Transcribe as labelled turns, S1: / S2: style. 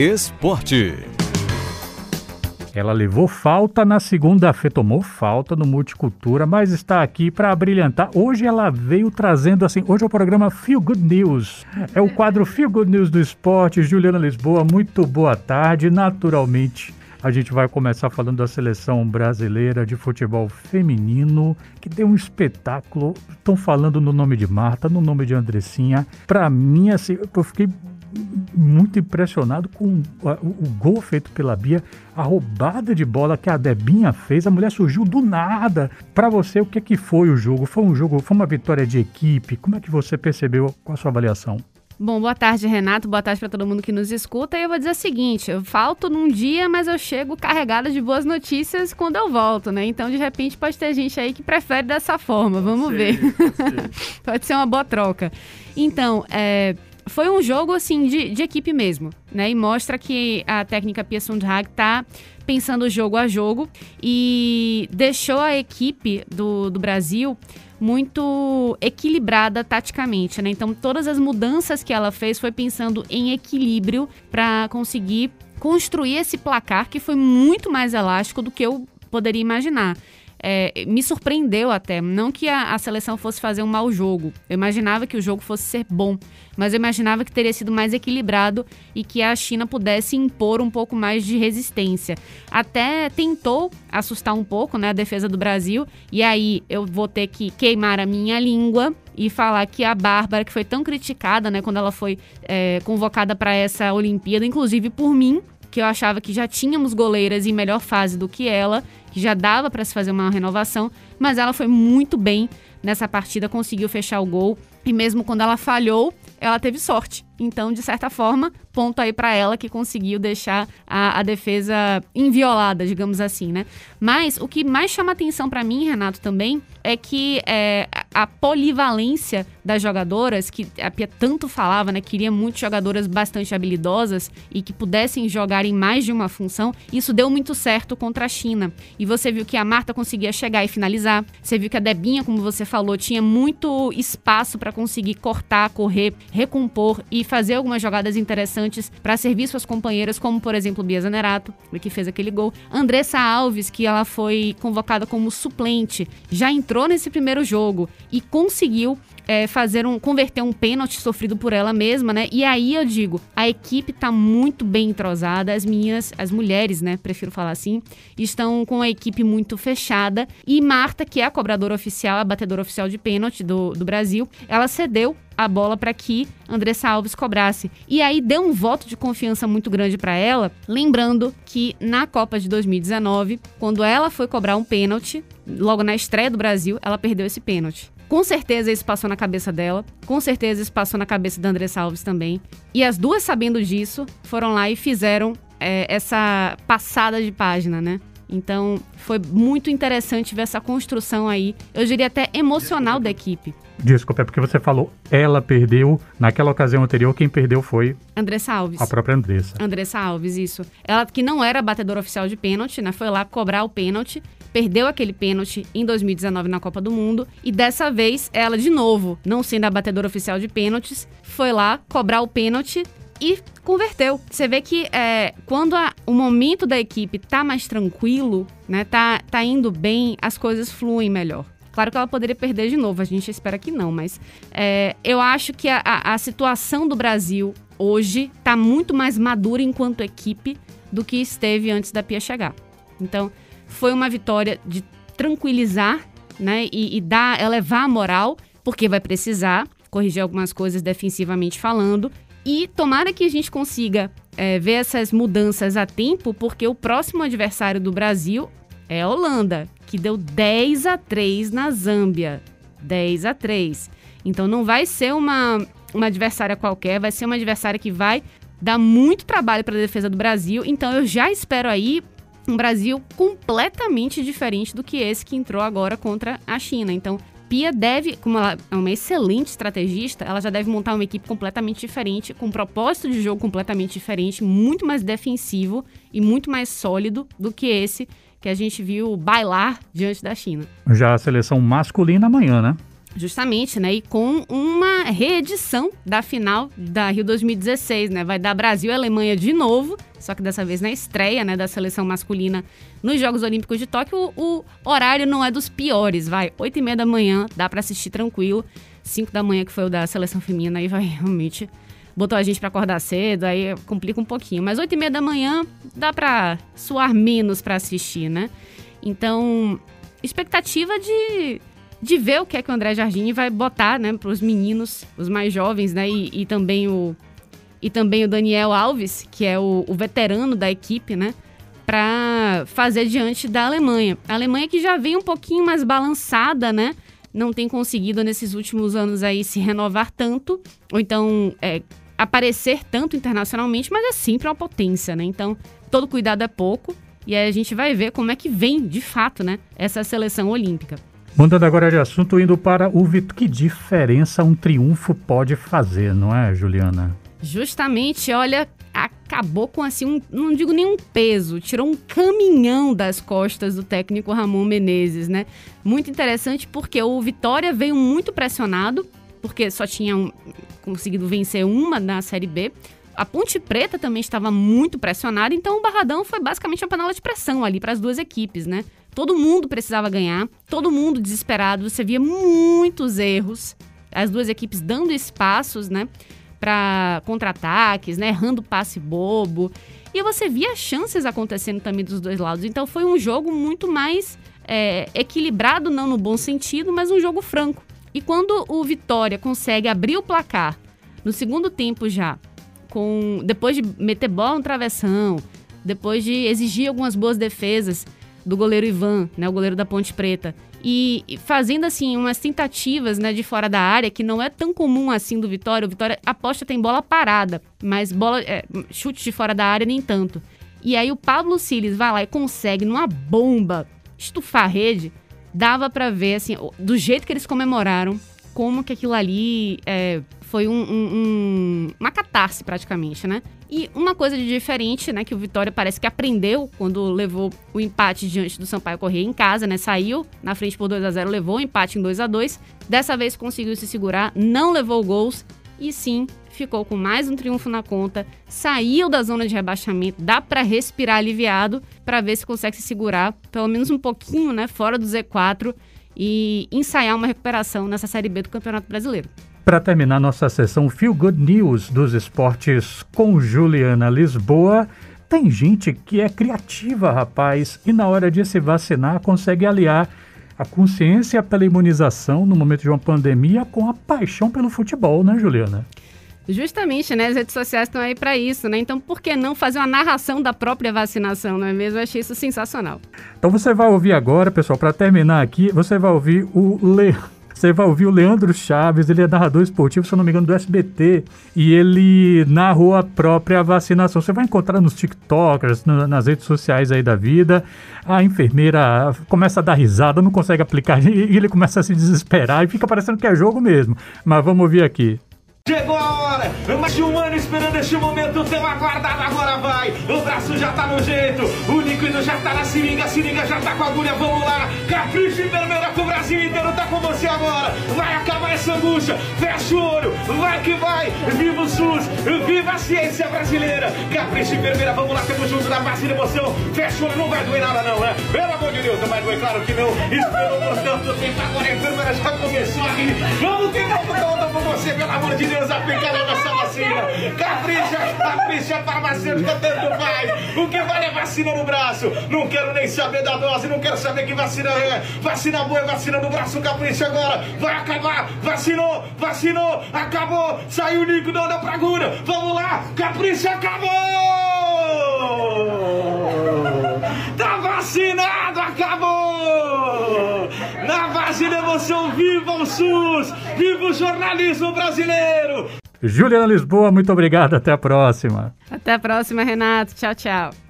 S1: Esporte.
S2: Ela levou falta na segunda-feira, tomou falta no Multicultura, mas está aqui para brilhantar. Hoje ela veio trazendo assim, hoje é o programa Feel Good News. É o quadro Feel Good News do esporte. Juliana Lisboa, muito boa tarde. Naturalmente, a gente vai começar falando da seleção brasileira de futebol feminino, que deu um espetáculo. Estão falando no nome de Marta, no nome de Andressinha. Para mim, assim, eu fiquei muito impressionado com o, o, gol feito pela Bia, a roubada de bola que a Debinha fez. A mulher surgiu do nada. Para você, o que, é que foi o jogo? Foi um jogo, foi uma vitória de equipe? Como é que você percebeu com a sua avaliação?
S3: Bom, boa tarde, Renato. Boa tarde para todo mundo que nos escuta. E eu vou dizer o seguinte: eu falto num dia, mas eu chego carregada de boas notícias quando eu volto, né? Então, de repente, pode ter gente aí que prefere dessa forma. Vamos ver. Pode ser. pode ser uma boa troca. Então, é, foi um jogo assim de, de equipe mesmo, né? E mostra que a técnica Pia Sundhag tá pensando jogo a jogo e deixou a equipe do, do Brasil muito equilibrada taticamente, né? Então todas as mudanças que ela fez foi pensando em equilíbrio para conseguir construir esse placar que foi muito mais elástico do que eu poderia imaginar é, me surpreendeu até. Não que a, a, seleção fosse fazer um mau jogo. Eu imaginava que o jogo fosse ser bom, mas eu imaginava que teria sido mais equilibrado e que a China pudesse impor um pouco mais de resistência. Até tentou assustar um pouco né, a defesa do Brasil, e aí eu vou ter que queimar a minha língua e falar que a Bárbara, que foi tão criticada né, quando ela foi é, convocada para essa Olimpíada, inclusive por mim, que eu achava que já tínhamos goleiras em melhor fase do que ela, que já dava para se fazer uma renovação, mas ela foi muito bem nessa partida, conseguiu fechar o gol e mesmo quando ela falhou, ela teve sorte. Então, de certa forma, ponto aí para ela que conseguiu deixar a, a, defesa inviolada, digamos assim, né? Mas o que mais chama atenção para mim, Renato, também, é que é, a polivalência das jogadoras, que a Pia tanto falava, né? Queria muito jogadoras bastante habilidosas e que pudessem jogar em mais de uma função, isso deu muito certo contra a China. E você viu que a Marta conseguia chegar e finalizar. Você viu que a Debinha, como você falou, tinha muito espaço para conseguir cortar, correr, recompor e fazer algumas jogadas interessantes para servir suas companheiras, como por exemplo Bia Zanerato, que fez aquele gol. Andressa Alves, que ela foi convocada como suplente, já entrou nesse primeiro jogo e conseguiu é, fazer um converter um pênalti sofrido por ela mesma, né? E aí eu digo, a equipe tá muito bem entrosada, as meninas, as mulheres, né, prefiro falar assim, estão com a equipe muito fechada e Marta, que é a cobradora oficial, a batedora oficial de pênalti do, do Brasil, ela cedeu a bola para que Andressa Alves cobrasse. E aí deu um voto de confiança muito grande para ela, lembrando que na Copa de 2019, quando ela foi cobrar um pênalti, logo na estreia do Brasil, ela perdeu esse pênalti. Com certeza isso passou na cabeça dela, com certeza isso passou na cabeça da Andressa Alves também. E as duas, sabendo disso, foram lá e fizeram é, essa passada de página, né? Então foi muito interessante ver essa construção aí, eu diria até emocional da equipe.
S2: Desculpa, é porque você falou ela perdeu. Naquela ocasião anterior, quem perdeu foi.
S3: Andressa Alves.
S2: A própria Andressa.
S3: Andressa Alves, isso. Ela que não era batedora oficial de pênalti, né? Foi lá cobrar o pênalti. Perdeu aquele pênalti em 2019 na Copa do Mundo. E dessa vez, ela, de novo, não sendo a batedora oficial de pênaltis, foi lá cobrar o pênalti e converteu. Você vê que é, quando a, o momento da equipe tá mais tranquilo, né? Tá, tá indo bem, as coisas fluem melhor. Claro que ela poderia perder de novo, a gente espera que não, mas é, eu acho que a, a, a situação do Brasil hoje está muito mais madura enquanto equipe do que esteve antes da Pia chegar. Então, foi uma vitória de tranquilizar né, e, e dar, elevar a moral, porque vai precisar corrigir algumas coisas defensivamente falando. E tomara que a gente consiga é, ver essas mudanças a tempo, porque o próximo adversário do Brasil é a Holanda, que deu 10 a 3 na Zâmbia. 10 a 3. Então não vai ser uma, uma adversária qualquer, vai ser uma adversária que vai dar muito trabalho para a defesa do Brasil. Então eu já espero aí um Brasil completamente diferente do que esse que entrou agora contra a China. Então Pia deve, como ela é uma excelente estrategista, ela já deve montar uma equipe completamente diferente, com um propósito de jogo completamente diferente, muito mais defensivo e muito mais sólido do que esse que a gente viu bailar diante da China.
S2: Já a seleção masculina amanhã, né?
S3: Justamente, né? E com uma reedição da final da Rio 2016, né? Vai dar Brasil e Alemanha de novo, só que dessa vez na estreia, né, da seleção masculina nos Jogos Olímpicos de Tóquio. O, horário não é dos piores, vai. 8 e meia da manhã, dá para assistir tranquilo. 5 da manhã, que foi o da seleção feminina, aí vai realmente. Botou a gente para acordar cedo, aí complica um pouquinho. Mas 8 e meia da manhã dá para suar menos para assistir, né? Então, expectativa de de ver o que é que o André Jardini vai botar, né, para os meninos, os mais jovens, né, e, e, também o e também o Daniel Alves, que é o, o veterano da equipe, né, para fazer diante da Alemanha. A Alemanha que já vem um pouquinho mais balançada, né, não tem conseguido nesses últimos anos aí se renovar tanto, ou então é, aparecer tanto internacionalmente, mas é sempre uma potência, né? Então todo cuidado é pouco. E aí a gente vai ver como é que vem, de fato, né, essa seleção olímpica.
S2: Mudando agora de assunto, indo para o Vitor, que diferença um triunfo pode fazer, não é, Juliana?
S3: Justamente, olha, acabou com assim, um, não digo nenhum peso, tirou um caminhão das costas do técnico Ramon Menezes, né? Muito interessante porque o Vitória veio muito pressionado, porque só tinha um, conseguido vencer uma na Série B. A Ponte Preta também estava muito pressionada, então o Barradão foi basicamente uma panela de pressão ali para as duas equipes, né? Todo mundo precisava ganhar, todo mundo desesperado. Você via muitos erros, as duas equipes dando espaços, né, para contra-ataques, né, errando passe bobo. E você via chances acontecendo também dos dois lados. Então foi um jogo muito mais é, equilibrado, não no bom sentido, mas um jogo franco. E quando o Vitória consegue abrir o placar no segundo tempo já, com depois de meter bola no travessão, depois de exigir algumas boas defesas, do goleiro Ivan, né, o goleiro da Ponte Preta. E fazendo assim umas tentativas, né, de fora da área que não é tão comum assim do Vitória. O Vitória aposta tem bola parada, mas bola é, chute de fora da área nem tanto. E aí o Pablo Siles vai lá e consegue numa bomba estufar a rede. Dava para ver assim, do jeito que eles comemoraram, como que aquilo ali é, foi um, um, um, uma catarse praticamente, né? E uma coisa de diferente, né, que o Vitória parece que aprendeu quando levou o empate diante do Sampaio Corrêa em casa, né? Saiu na frente por 2 a 0, levou o empate em 2 a 2. Dessa vez conseguiu se segurar, não levou gols e sim ficou com mais um triunfo na conta, saiu da zona de rebaixamento, dá para respirar aliviado para ver se consegue se segurar pelo menos um pouquinho, né, fora do Z4 e ensaiar uma recuperação nessa Série B do Campeonato Brasileiro.
S2: Para terminar nossa sessão Feel Good News dos esportes com Juliana Lisboa, tem gente que é criativa, rapaz, e na hora de se vacinar consegue aliar a consciência pela imunização no momento de uma pandemia com a paixão pelo futebol, né, Juliana?
S3: Justamente, né? As redes sociais estão aí para isso, né? Então, por que não fazer uma narração da própria vacinação, não é mesmo? Eu achei isso sensacional.
S2: Então, você vai ouvir agora, pessoal, para terminar aqui, você vai ouvir o Leandro. Você vai ouvir o Leandro Chaves, ele é narrador esportivo, se eu não me engano, do SBT, e ele narrou a própria vacinação. Você vai encontrar nos TikTokers, no, nas redes sociais aí da vida. A enfermeira começa a dar risada, não consegue aplicar, e ele começa a se desesperar e fica parecendo que é jogo mesmo. Mas vamos ouvir aqui.
S1: Chegou a hora, mais de um ano esperando este momento tão aguardado, agora vai. O braço já tá no jeito, o líquido já tá na seringa, a seringa já tá com a agulha, vamos lá. Capricho enfermeira com o Brasil inteiro tá com você agora. Vai acabar essa angústia, fecha o olho, vai que vai. Viva o SUS, viva a ciência brasileira. Capricho enfermeira, vamos lá, temos junto da base de emoção. Fecha o olho, não vai doer nada não, né? Pelo amor de Deus, não vai doer, claro que não. Esperou por tanto tempo, agora a enfermeira já começou a rir. Vamos tentar por você, pelo amor de Deus. Aplicando nossa vacina. Capricha, capricha farmacêutica, tanto faz. O que vale é vacina no braço. Não quero nem saber da dose, não quero saber que vacina é. Vacina boa é vacina no braço, capricha agora. Vai acabar, vacinou, vacinou, acabou. Saiu o líquido, anda pra agulha. Vamos lá, capricha, acabou! Tá vacinado, acabou! Na vacina emoção, viva o SUS! Viva o jornalismo brasileiro!
S2: Juliana Lisboa, muito obrigado. Até a próxima.
S3: Até a próxima, Renato. Tchau, tchau.